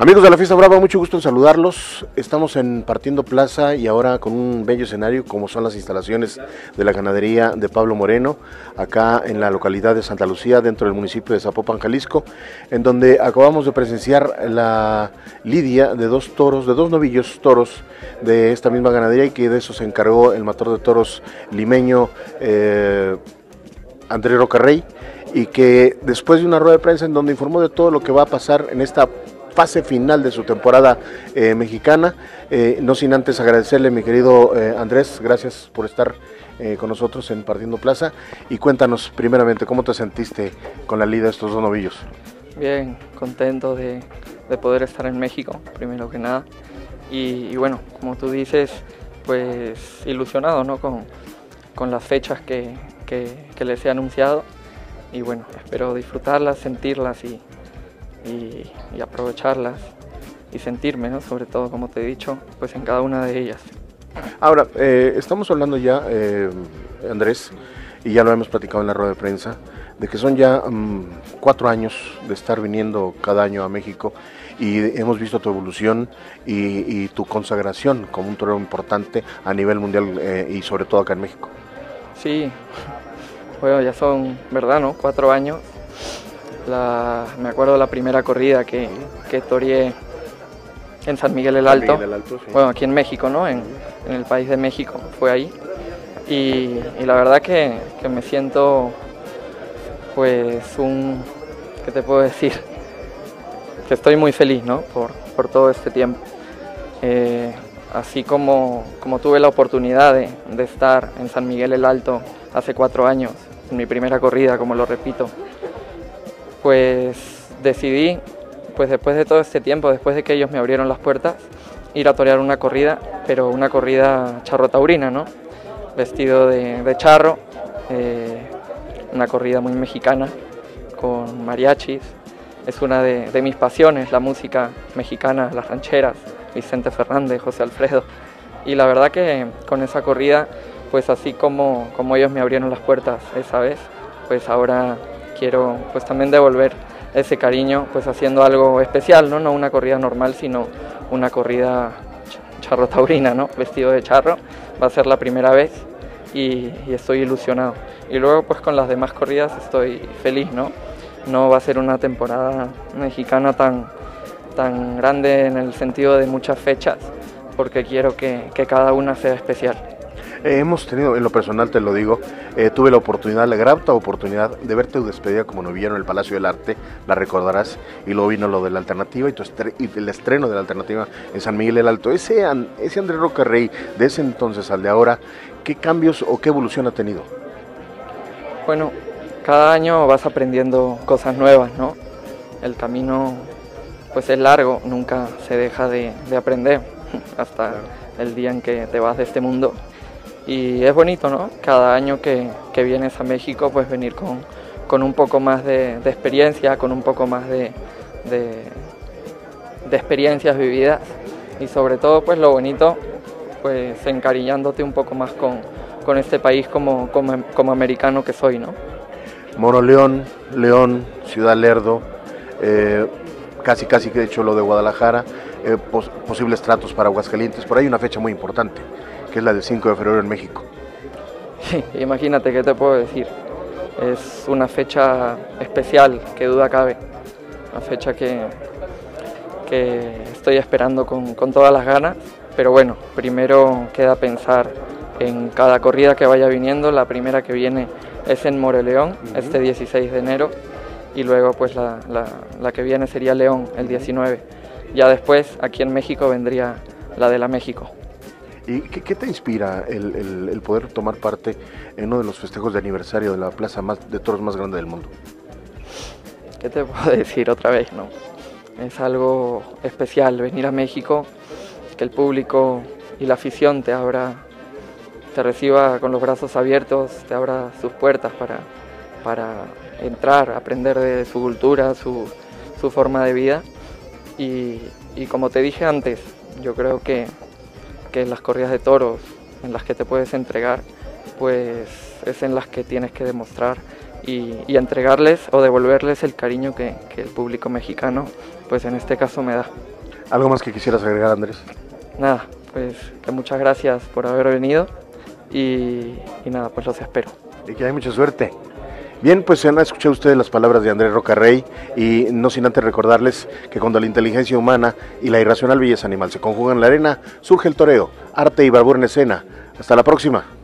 Amigos de la Fiesta Brava, mucho gusto en saludarlos. Estamos en Partiendo Plaza y ahora con un bello escenario como son las instalaciones de la ganadería de Pablo Moreno, acá en la localidad de Santa Lucía, dentro del municipio de Zapopan, Jalisco, en donde acabamos de presenciar la lidia de dos toros, de dos novillos toros de esta misma ganadería y que de eso se encargó el mator de toros limeño eh, Andrés Rocarrey y que después de una rueda de prensa en donde informó de todo lo que va a pasar en esta fase final de su temporada eh, mexicana. Eh, no sin antes agradecerle, mi querido eh, Andrés, gracias por estar con nosotros en Partiendo Plaza. Y cuéntanos, primeramente, ¿cómo te sentiste con la liga de estos dos novillos? Bien, contento de, poder estar en México, primero que nada. Y, bueno, como tú dices, pues ilusionado ¿no? con, las fechas que, que, que les he anunciado. Y bueno, espero disfrutarlas, sentirlas y, y, aprovecharlas y sentirme, ¿no? sobre todo, como te he dicho, pues en cada una de ellas. Ahora, eh, estamos hablando ya, eh, Andrés, y ya lo hemos platicado en la rueda de prensa, de que son ya mm, cuatro años de estar viniendo cada año a México y hemos visto tu evolución y, tu consagración como un torero importante a nivel mundial eh, y sobre todo acá en México. Sí, bueno, ya son, ¿verdad, no? Cuatro años me acuerdo de la primera corrida que, que toreé en San Miguel el Alto, bueno, aquí en México, ¿no? En, el país de México, fue ahí. Y, la verdad que, me siento, pues, un, ¿qué te puedo decir? Que estoy muy feliz, ¿no? Por, todo este tiempo. Eh, así como, como tuve la oportunidad de, de estar en San Miguel el Alto hace cuatro años, en mi primera corrida, como lo repito, pues decidí, pues después de todo este tiempo, después de que ellos me abrieron las puertas, ir a torear una corrida, pero una corrida charro taurina, ¿no? Vestido de, charro, eh, una corrida muy mexicana, con mariachis. Es una de, mis pasiones, la música mexicana, las rancheras, Vicente Fernández, José Alfredo. Y la verdad que con esa corrida, pues así como, como ellos me abrieron las puertas esa vez, pues ahora quiero pues también devolver ese cariño pues haciendo algo especial, ¿no? No una corrida normal, sino una corrida charro taurina, ¿no? Vestido de charro. Va a ser la primera vez y, estoy ilusionado. Y luego pues con las demás corridas estoy feliz, ¿no? No va a ser una temporada mexicana tan, tan grande en el sentido de muchas fechas, porque quiero que cada una sea especial. Eh, hemos tenido, en lo personal te lo digo, eh, tuve la oportunidad, la grata oportunidad de verte tu despedida como novillero en el Palacio del Arte, la recordarás, y luego vino lo de la alternativa y, tu y el estreno de la alternativa en San Miguel el Alto. Ese, ese Andrés Roca Rey, de ese entonces al de ahora, ¿qué cambios o qué evolución ha tenido? Bueno, cada año vas aprendiendo cosas nuevas, ¿no? El camino pues es largo, nunca se deja de, de aprender hasta el día en que te vas de este mundo y es bonito, ¿no? Cada año que, que vienes a México, pues venir con, con un poco más de, experiencia, con un poco más de, de, experiencias vividas y sobre todo, pues lo bonito, pues encariñándote un poco más con, con este país como, como, americano que soy, ¿no? Moro León, León, Ciudad Lerdo, eh, casi casi que he hecho lo de Guadalajara, eh, posibles tratos para Aguascalientes, por ahí una fecha muy importante que es la del 5 de febrero en México. imagínate, ¿qué te puedo decir? Es una fecha especial, que duda cabe. Una fecha que, que estoy esperando con, todas las ganas. Pero bueno, primero queda pensar en cada corrida que vaya viniendo. La primera que viene es en Moreleón, este 16 de enero. Y luego pues la, la que viene sería León, el 19. Ya después, aquí en México, vendría la de la México. ¿Y qué, te inspira el, poder tomar parte en uno de los festejos de aniversario de la plaza más, de toros más grande del mundo? ¿Qué te puedo decir otra vez? No? Es algo especial venir a México, que el público y la afición te abra, te reciba con los brazos abiertos, te abra sus puertas para, para entrar, aprender de su cultura, su, forma de vida. y como te dije antes, yo creo que que las corridas de toros en las que te puedes entregar, pues es en las que tienes que demostrar y, entregarles o devolverles el cariño que, que, el público mexicano, pues en este caso me da. ¿Algo más que quisieras agregar, Andrés? Nada, pues que muchas gracias por haber venido y, y nada, pues los espero. Y que hay mucha suerte. Bien, pues han escuchado ustedes las palabras de Andrés Rocarrey y no sin antes recordarles que cuando la inteligencia humana y la irracional belleza animal se conjugan en la arena, surge el toreo, arte y bravura en escena. Hasta la próxima.